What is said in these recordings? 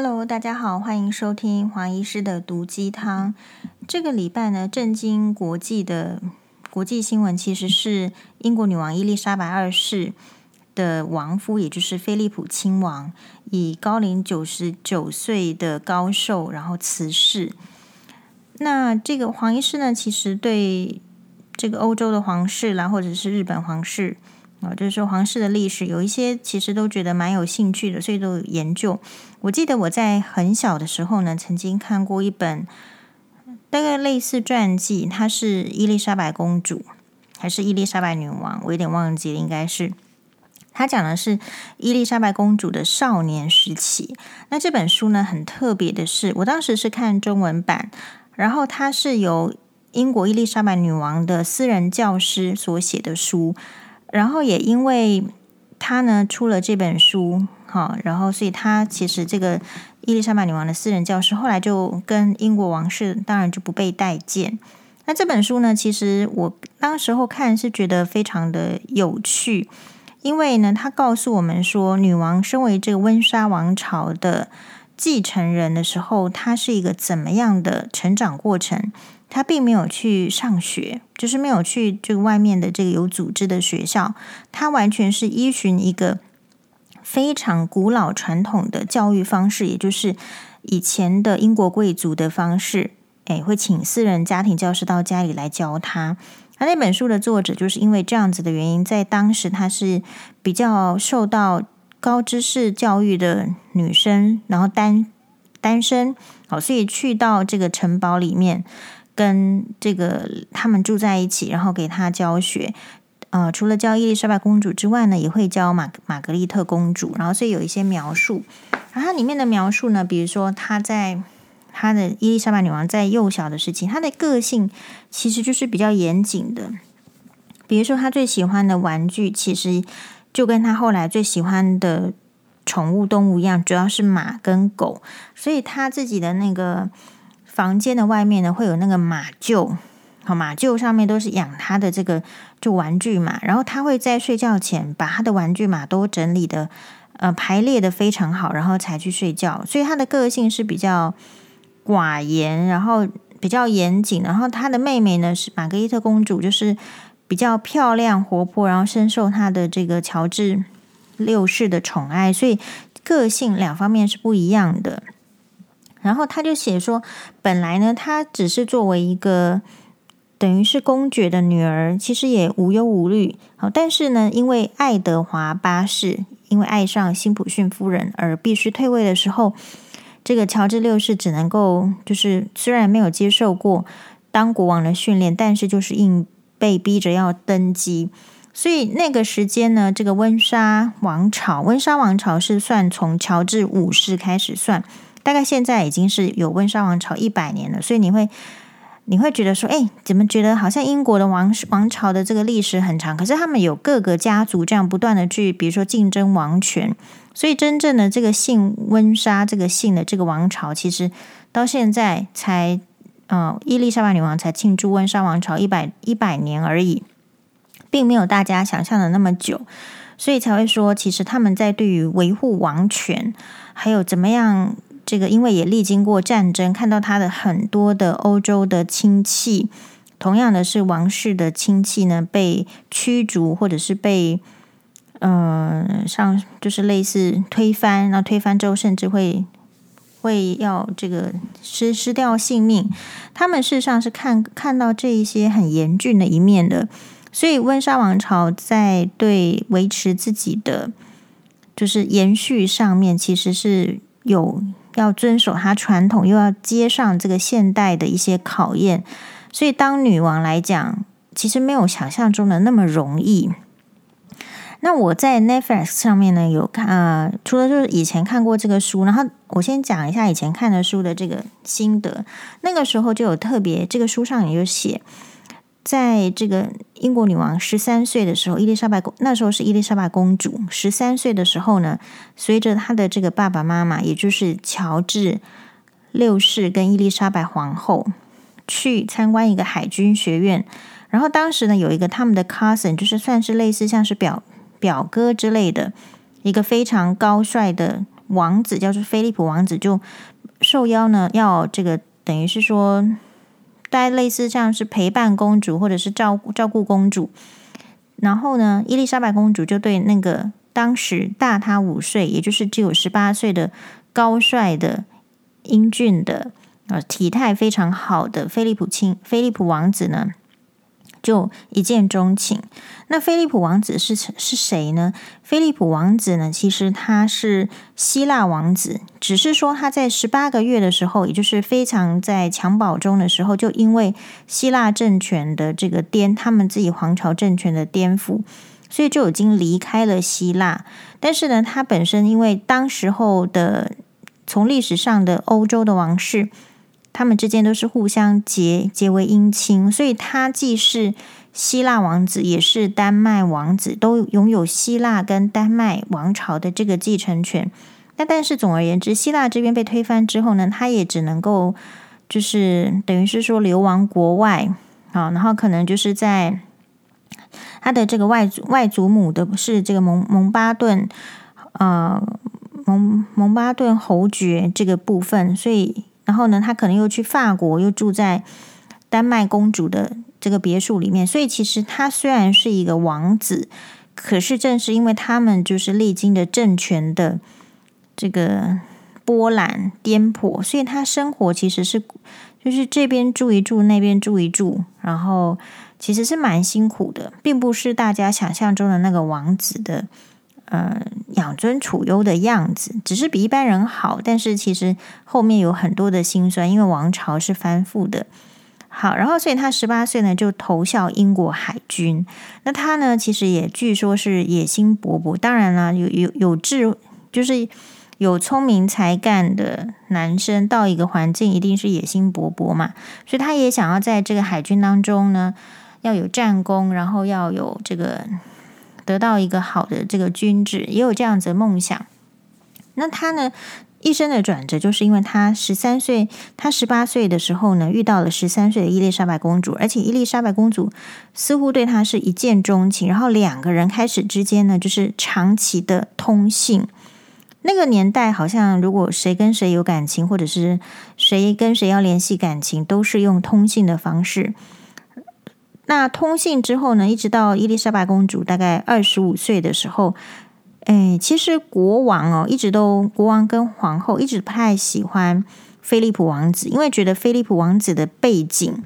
Hello，大家好，欢迎收听黄医师的毒鸡汤。这个礼拜呢，震惊国际的国际新闻其实是英国女王伊丽莎白二世的亡夫，也就是菲利普亲王，以高龄九十九岁的高寿，然后辞世。那这个黄医师呢，其实对这个欧洲的皇室啦，或者是日本皇室啊，就是说皇室的历史，有一些其实都觉得蛮有兴趣的，所以都有研究。我记得我在很小的时候呢，曾经看过一本大概类似传记，它是伊丽莎白公主还是伊丽莎白女王？我有点忘记了，应该是。它讲的是伊丽莎白公主的少年时期。那这本书呢，很特别的是，我当时是看中文版，然后它是由英国伊丽莎白女王的私人教师所写的书，然后也因为他呢出了这本书。哈，然后所以他其实这个伊丽莎白女王的私人教师，后来就跟英国王室当然就不被待见。那这本书呢，其实我当时候看是觉得非常的有趣，因为呢，他告诉我们说，女王身为这个温莎王朝的继承人的时候，她是一个怎么样的成长过程？他并没有去上学，就是没有去这个外面的这个有组织的学校，他完全是依循一个。非常古老传统的教育方式，也就是以前的英国贵族的方式，诶，会请私人家庭教师到家里来教他。那那本书的作者就是因为这样子的原因，在当时他是比较受到高知识教育的女生，然后单单身，好，所以去到这个城堡里面，跟这个他们住在一起，然后给他教学。呃，除了教伊丽莎白公主之外呢，也会教玛玛格丽特公主。然后，所以有一些描述。然后，它里面的描述呢，比如说她在她的伊丽莎白女王在幼小的时期，她的个性其实就是比较严谨的。比如说，她最喜欢的玩具，其实就跟她后来最喜欢的宠物动物一样，主要是马跟狗。所以，她自己的那个房间的外面呢，会有那个马厩。好，马厩上面都是养他的这个就玩具马，然后他会在睡觉前把他的玩具马都整理的呃排列的非常好，然后才去睡觉。所以他的个性是比较寡言，然后比较严谨。然后他的妹妹呢是玛格丽特公主，就是比较漂亮活泼，然后深受他的这个乔治六世的宠爱，所以个性两方面是不一样的。然后他就写说，本来呢，他只是作为一个。等于是公爵的女儿，其实也无忧无虑。好，但是呢，因为爱德华八世因为爱上辛普逊夫人而必须退位的时候，这个乔治六世只能够就是虽然没有接受过当国王的训练，但是就是硬被逼着要登基。所以那个时间呢，这个温莎王朝，温莎王朝是算从乔治五世开始算，大概现在已经是有温莎王朝一百年了。所以你会。你会觉得说，哎，怎么觉得好像英国的王王朝的这个历史很长？可是他们有各个家族这样不断的去，比如说竞争王权，所以真正的这个姓温莎这个姓的这个王朝，其实到现在才，呃，伊丽莎白女王才庆祝温莎王朝一百一百年而已，并没有大家想象的那么久，所以才会说，其实他们在对于维护王权，还有怎么样。这个因为也历经过战争，看到他的很多的欧洲的亲戚，同样的是王室的亲戚呢，被驱逐或者是被嗯、呃、上就是类似推翻，那推翻之后甚至会会要这个失失掉性命。他们事实上是看看到这一些很严峻的一面的，所以温莎王朝在对维持自己的就是延续上面，其实是有。要遵守他传统，又要接上这个现代的一些考验，所以当女王来讲，其实没有想象中的那么容易。那我在 Netflix 上面呢有看，呃，除了就是以前看过这个书，然后我先讲一下以前看的书的这个心得。那个时候就有特别，这个书上也有写。在这个英国女王十三岁的时候，伊丽莎白公那时候是伊丽莎白公主十三岁的时候呢，随着她的这个爸爸妈妈，也就是乔治六世跟伊丽莎白皇后去参观一个海军学院，然后当时呢有一个他们的 cousin，就是算是类似像是表表哥之类的，一个非常高帅的王子叫做菲利普王子，就受邀呢，要这个等于是说，大概类似像是陪伴公主或者是照顾照顾公主。然后呢，伊丽莎白公主就对那个当时大她五岁，也就是只有十八岁的高帅的英俊的呃体态非常好的菲利普亲菲利普王子呢，就一见钟情。那菲利普王子是是谁呢？菲利普王子呢，其实他是希腊王子，只是说他在十八个月的时候，也就是非常在襁褓中的时候，就因为希腊政权的这个颠，他们自己皇朝政权的颠覆，所以就已经离开了希腊。但是呢，他本身因为当时候的从历史上的欧洲的王室。他们之间都是互相结结为姻亲，所以他既是希腊王子，也是丹麦王子，都拥有希腊跟丹麦王朝的这个继承权。那但是总而言之，希腊这边被推翻之后呢，他也只能够就是等于是说流亡国外啊，然后可能就是在他的这个外祖外祖母的是这个蒙蒙巴顿呃蒙蒙巴顿侯爵这个部分，所以。然后呢，他可能又去法国，又住在丹麦公主的这个别墅里面。所以，其实他虽然是一个王子，可是正是因为他们就是历经的政权的这个波澜颠簸，所以他生活其实是就是这边住一住，那边住一住，然后其实是蛮辛苦的，并不是大家想象中的那个王子的。呃，养尊处优的样子，只是比一般人好，但是其实后面有很多的辛酸，因为王朝是翻覆的。好，然后所以他十八岁呢，就投效英国海军。那他呢，其实也据说是野心勃勃。当然了，有有有智，就是有聪明才干的男生，到一个环境一定是野心勃勃嘛。所以他也想要在这个海军当中呢，要有战功，然后要有这个。得到一个好的这个军职，也有这样子的梦想。那他呢，一生的转折，就是因为他十三岁，他十八岁的时候呢，遇到了十三岁的伊丽莎白公主，而且伊丽莎白公主似乎对他是一见钟情，然后两个人开始之间呢，就是长期的通信。那个年代好像，如果谁跟谁有感情，或者是谁跟谁要联系感情，都是用通信的方式。那通信之后呢，一直到伊丽莎白公主大概二十五岁的时候，哎，其实国王哦，一直都国王跟皇后一直不太喜欢菲利普王子，因为觉得菲利普王子的背景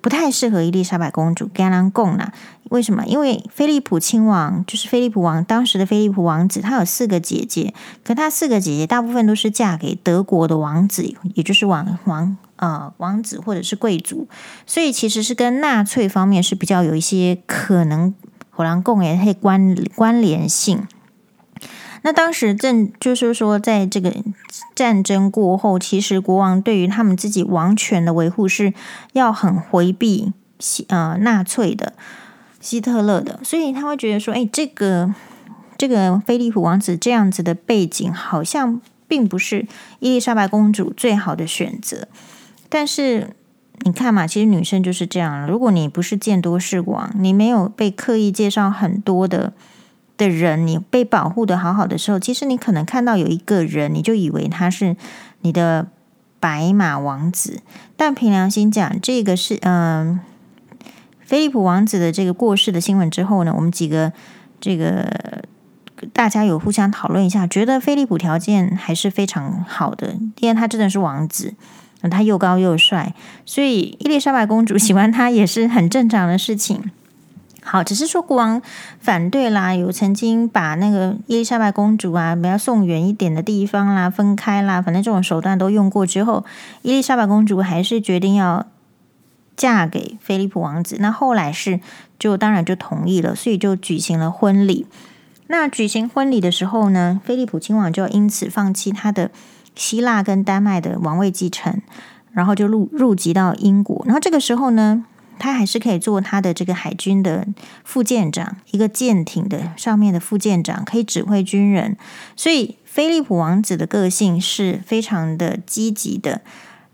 不太适合伊丽莎白公主跟他共呢。为什么？因为菲利普亲王就是菲利普王，当时的菲利普王子，他有四个姐姐，可他四个姐姐大部分都是嫁给德国的王子，也就是王王。呃，王子或者是贵族，所以其实是跟纳粹方面是比较有一些可能火狼共也可以关关联性。那当时正就是说，在这个战争过后，其实国王对于他们自己王权的维护是要很回避呃纳粹的希特勒的，所以他会觉得说，哎，这个这个菲利普王子这样子的背景，好像并不是伊丽莎白公主最好的选择。但是你看嘛，其实女生就是这样。如果你不是见多识广，你没有被刻意介绍很多的的人，你被保护得好好的时候，其实你可能看到有一个人，你就以为他是你的白马王子。但凭良心讲，这个是嗯、菲利普王子的这个过世的新闻之后呢，我们几个这个大家有互相讨论一下，觉得菲利普条件还是非常好的，因为他真的是王子。他又高又帅，所以伊丽莎白公主喜欢他也是很正常的事情。好，只是说国王反对啦，有曾经把那个伊丽莎白公主啊，不要送远一点的地方啦，分开啦，反正这种手段都用过之后，伊丽莎白公主还是决定要嫁给菲利普王子。那后来是就当然就同意了，所以就举行了婚礼。那举行婚礼的时候呢，菲利普亲王就因此放弃他的。希腊跟丹麦的王位继承，然后就入入籍到英国。然后这个时候呢，他还是可以做他的这个海军的副舰长，一个舰艇的上面的副舰长，可以指挥军人。所以，菲利普王子的个性是非常的积极的，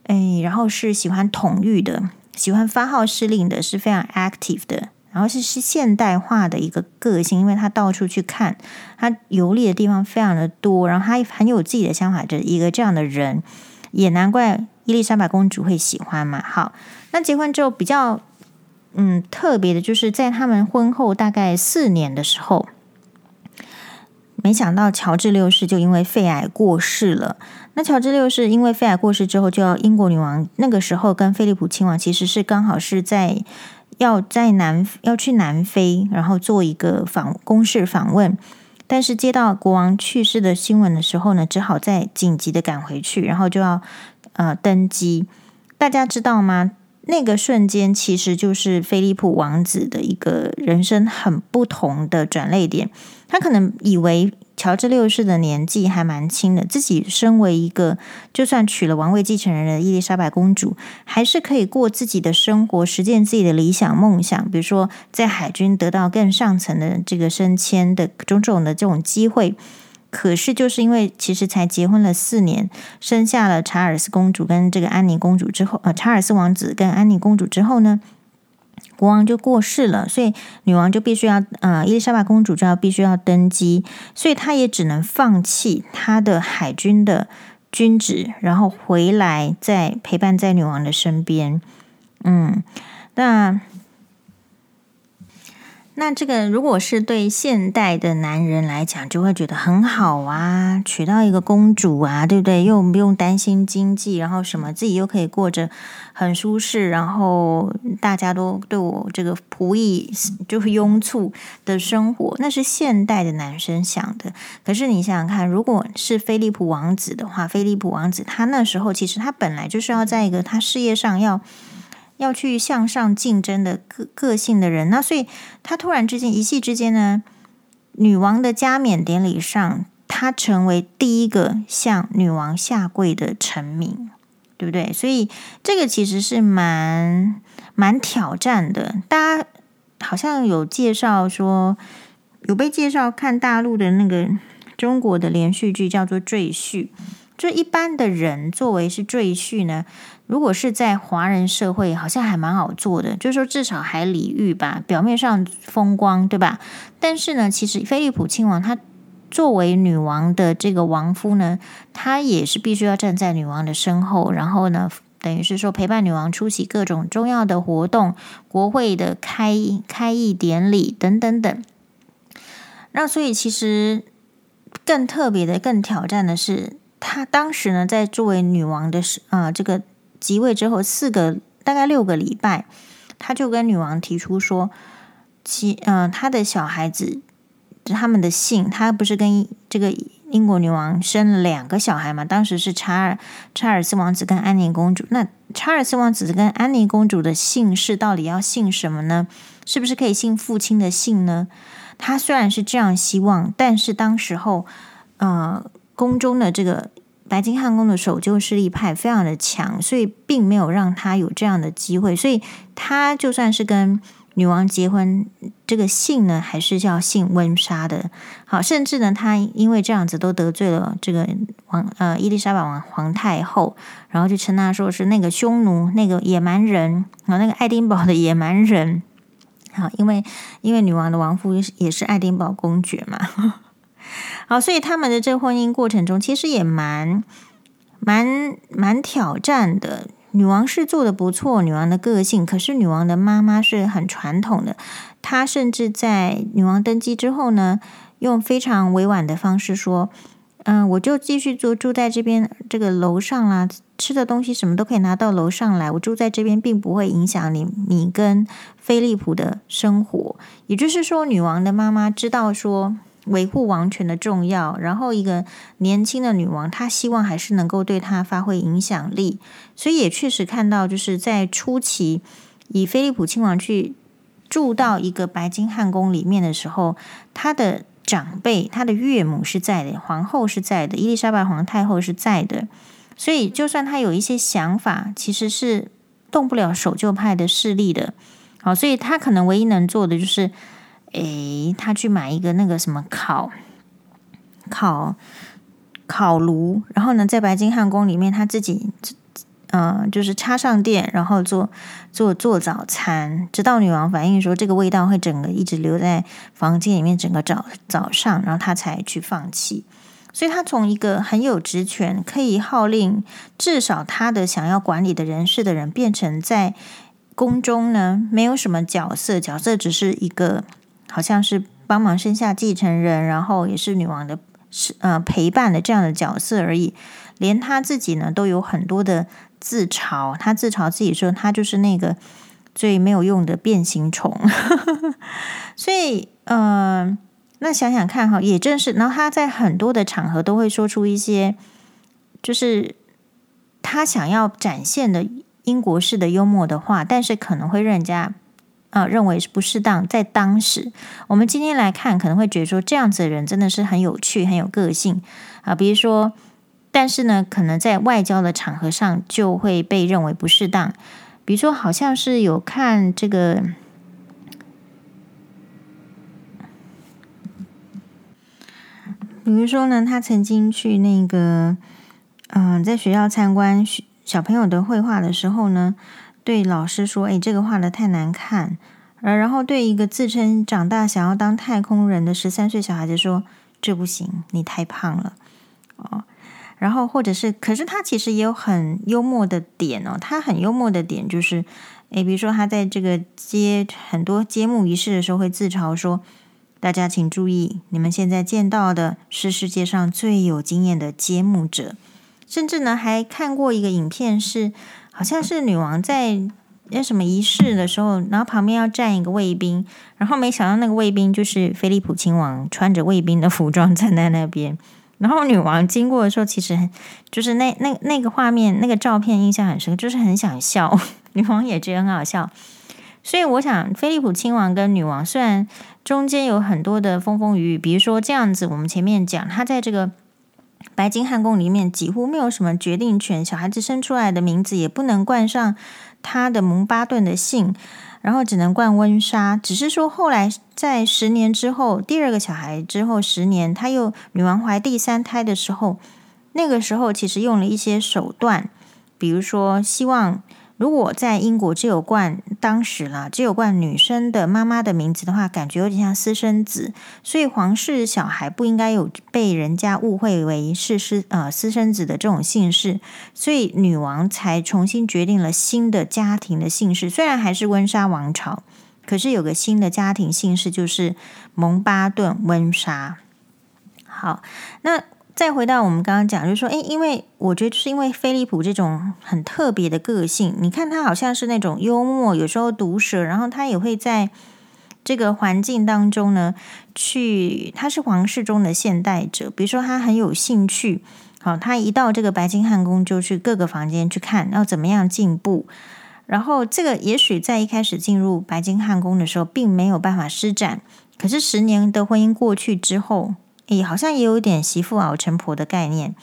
哎，然后是喜欢统御的，喜欢发号施令的，是非常 active 的然后是是现代化的一个个性，因为他到处去看，他游历的地方非常的多，然后他很有自己的想法的一个这样的人，也难怪伊丽莎白公主会喜欢嘛。好，那结婚之后比较嗯特别的就是在他们婚后大概四年的时候，没想到乔治六世就因为肺癌过世了。那乔治六世因为肺癌过世之后，就要英国女王那个时候跟菲利普亲王其实是刚好是在。要在南要去南非，然后做一个访公事访问，但是接到国王去世的新闻的时候呢，只好再紧急的赶回去，然后就要呃登基。大家知道吗？那个瞬间其实就是菲利普王子的一个人生很不同的转捩点。他可能以为。乔治六世的年纪还蛮轻的，自己身为一个就算娶了王位继承人的伊丽莎白公主，还是可以过自己的生活，实践自己的理想梦想，比如说在海军得到更上层的这个升迁的种种的这种机会。可是就是因为其实才结婚了四年，生下了查尔斯公主跟这个安妮公主之后，呃，查尔斯王子跟安妮公主之后呢，国王就过世了，所以女王就必须要，呃，伊丽莎白公主就要必须要登基，所以她也只能放弃她的海军的军职，然后回来再陪伴在女王的身边。嗯，那。那这个如果是对现代的男人来讲，就会觉得很好啊，娶到一个公主啊，对不对？又不用担心经济，然后什么自己又可以过着很舒适，然后大家都对我这个仆役就是拥簇的生活，那是现代的男生想的。可是你想想看，如果是菲利普王子的话，菲利普王子他那时候其实他本来就是要在一个他事业上要。要去向上竞争的个个性的人，那所以他突然之间一夕之间呢，女王的加冕典礼上，他成为第一个向女王下跪的臣民，对不对？所以这个其实是蛮蛮挑战的。大家好像有介绍说，有被介绍看大陆的那个中国的连续剧，叫做《赘婿》。就一般的人作为是赘婿呢，如果是在华人社会，好像还蛮好做的，就是说至少还礼遇吧，表面上风光，对吧？但是呢，其实菲利普亲王他作为女王的这个王夫呢，他也是必须要站在女王的身后，然后呢，等于是说陪伴女王出席各种重要的活动，国会的开开议典礼等等等。那所以其实更特别的、更挑战的是。他当时呢，在作为女王的时，呃，这个即位之后四个大概六个礼拜，他就跟女王提出说，其，呃，他的小孩子，他们的姓，他不是跟这个英国女王生了两个小孩嘛？当时是查尔查尔斯王子跟安妮公主，那查尔斯王子跟安妮公主的姓氏到底要姓什么呢？是不是可以姓父亲的姓呢？他虽然是这样希望，但是当时候，呃。宫中的这个白金汉宫的守旧势力派非常的强，所以并没有让他有这样的机会。所以他就算是跟女王结婚，这个姓呢还是叫姓温莎的。好，甚至呢，他因为这样子都得罪了这个王呃伊丽莎白王皇太后，然后就称他说是那个匈奴、那个野蛮人啊，那个爱丁堡的野蛮人。好，因为因为女王的亡夫也是爱丁堡公爵嘛。好，所以他们的这婚姻过程中，其实也蛮蛮蛮挑战的。女王是做的不错，女王的个性，可是女王的妈妈是很传统的。她甚至在女王登基之后呢，用非常委婉的方式说：“嗯、我就继续住住在这边这个楼上啦，吃的东西什么都可以拿到楼上来。我住在这边，并不会影响你你跟菲利普的生活。”也就是说，女王的妈妈知道说。维护王权的重要，然后一个年轻的女王，她希望还是能够对她发挥影响力，所以也确实看到，就是在初期以菲利普亲王去住到一个白金汉宫里面的时候，他的长辈，他的岳母是在的，皇后是在的，伊丽莎白皇太后是在的，所以就算他有一些想法，其实是动不了守旧派的势力的。好，所以他可能唯一能做的就是。诶，他去买一个那个什么烤烤烤炉，然后呢，在白金汉宫里面，他自己呃，就是插上电，然后做做做早餐，直到女王反映说这个味道会整个一直留在房间里面，整个早早上，然后他才去放弃。所以，他从一个很有职权，可以号令至少他的想要管理的人事的人，变成在宫中呢，没有什么角色，角色只是一个好像是帮忙生下继承人，然后也是女王的是呃陪伴的这样的角色而已。连他自己呢，都有很多的。自嘲，他自嘲自己说他就是那个最没有用的变形虫，所以，嗯、那想想看哈，也正是，然后他在很多的场合都会说出一些，就是他想要展现的英国式的幽默的话，但是可能会让人家啊、认为是不适当。在当时，我们今天来看，可能会觉得说这样子的人真的是很有趣、很有个性啊，比如说。但是呢，可能在外交的场合上就会被认为不适当。比如说，好像是有看这个，比如说呢，他曾经去那个，嗯、在学校参观小朋友的绘画的时候呢，对老师说：“哎，这个画得太难看。”而然后对一个自称长大想要当太空人的十三岁小孩子说：“这不行，你太胖了。”哦。然后，或者是，可是他其实也有很幽默的点哦。他很幽默的点就是，诶，比如说他在这个接很多揭幕仪式的时候，会自嘲说：“大家请注意，你们现在见到的是世界上最有经验的揭幕者。”甚至呢，还看过一个影片，是好像是女王在那什么仪式的时候，然后旁边要站一个卫兵，然后没想到那个卫兵就是菲利普亲王，穿着卫兵的服装站在那边。然后女王经过的时候，其实就是那那那个画面、那个照片印象很深，就是很想笑。女王也觉得很好笑，所以我想，菲利普亲王跟女王虽然中间有很多的风风雨雨，比如说这样子，我们前面讲，他在这个白金汉宫里面几乎没有什么决定权，小孩子生出来的名字也不能冠上他的蒙巴顿的姓。然后只能冠温莎，只是说后来在十年之后，第二个小孩之后十年，他又女王怀第三胎的时候，那个时候其实用了一些手段，比如说希望。如果在英国只有冠当时啦，只有冠女生的妈妈的名字的话，感觉有点像私生子，所以皇室小孩不应该有被人家误会为是私呃私生子的这种姓氏，所以女王才重新决定了新的家庭的姓氏，虽然还是温莎王朝，可是有个新的家庭姓氏就是蒙巴顿温莎。好，那。再回到我们刚刚讲，就是说，诶，因为我觉得是因为菲利普这种很特别的个性，你看他好像是那种幽默，有时候毒舌，然后他也会在这个环境当中呢，去他是皇室中的现代者，比如说他很有兴趣，好，他一到这个白金汉宫就去各个房间去看，要怎么样进步，然后这个也许在一开始进入白金汉宫的时候，并没有办法施展，可是十年的婚姻过去之后。也好像也有点媳妇熬成婆的概念。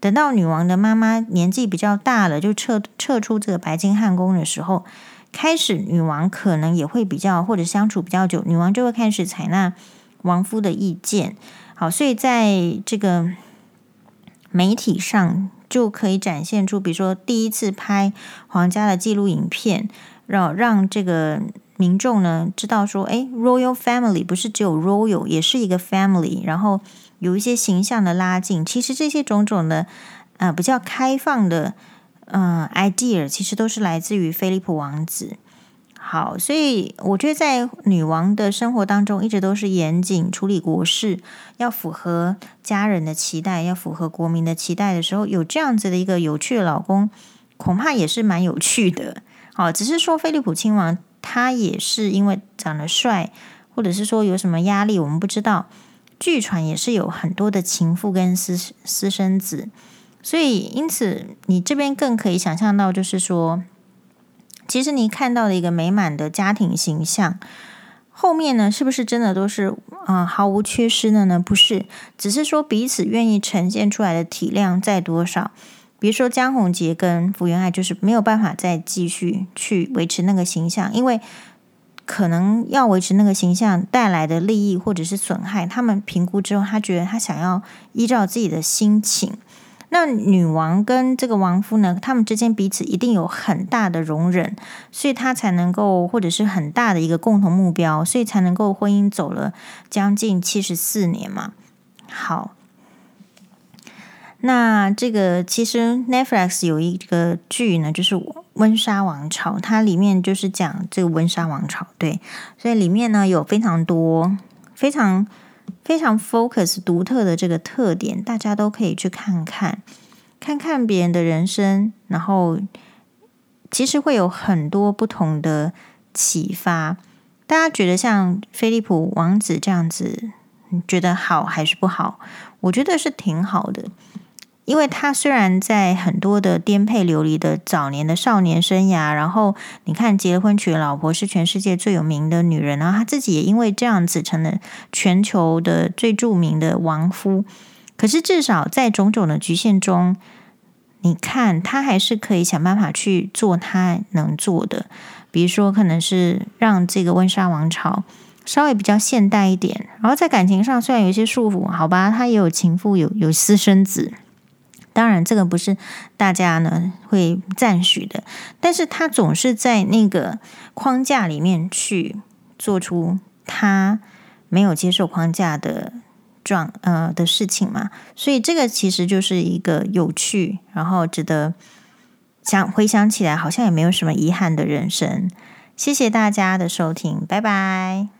等到女王的妈妈年纪比较大了，就撤撤出这个白金汉宫的时候，开始女王可能也会比较或者相处比较久，女王就会开始采纳王夫的意见。好，所以在这个媒体上就可以展现出，比如说第一次拍皇家的纪录影片，让让这个。民众呢知道说，诶，Royal Family 不是只有 Royal，也是一个 Family，然后有一些形象的拉近。其实这些种种的，呃，比较开放的，呃，idea，其实都是来自于菲利普王子。好，所以我觉得在女王的生活当中，一直都是严谨处理国事，要符合家人的期待，要符合国民的期待的时候，有这样子的一个有趣的老公，恐怕也是蛮有趣的。好，只是说菲利普亲王。他也是因为长得帅，或者是说有什么压力，我们不知道。据传也是有很多的情妇跟私私生子，所以因此你这边更可以想象到，就是说，其实你看到的一个美满的家庭形象，后面呢是不是真的都是啊、毫无缺失的呢？不是，只是说彼此愿意呈现出来的体量在多少。比如说江宏杰跟福原爱就是没有办法再继续去维持那个形象，因为可能要维持那个形象带来的利益或者是损害，他们评估之后，他觉得他想要依照自己的心情。那女王跟这个王夫呢，他们之间彼此一定有很大的容忍，所以他才能够，或者是很大的一个共同目标，所以才能够婚姻走了将近七十四年嘛。好，那这个其实 Netflix 有一个剧呢，就是《温莎王朝》，它里面就是讲这个温莎王朝，对，所以里面呢有非常多非常。非常 focus 独特的这个特点，大家都可以去看看，看看别人的人生，然后其实会有很多不同的启发。大家觉得像菲利普王子这样子，觉得好还是不好？我觉得是挺好的。因为他虽然在很多的颠沛流离的早年的少年生涯，然后你看结婚娶了老婆是全世界最有名的女人，然后他自己也因为这样子成了全球的最著名的亡夫。可是至少在种种的局限中，你看他还是可以想办法去做他能做的，比如说可能是让这个温莎王朝稍微比较现代一点，然后在感情上虽然有一些束缚，好吧，他也有情妇，有有私生子。当然，这个不是大家呢会赞许的，但是他总是在那个框架里面去做出他没有接受框架的状呃的事情嘛，所以这个其实就是一个有趣，然后值得想回想起来，好像也没有什么遗憾的人生。谢谢大家的收听，拜拜。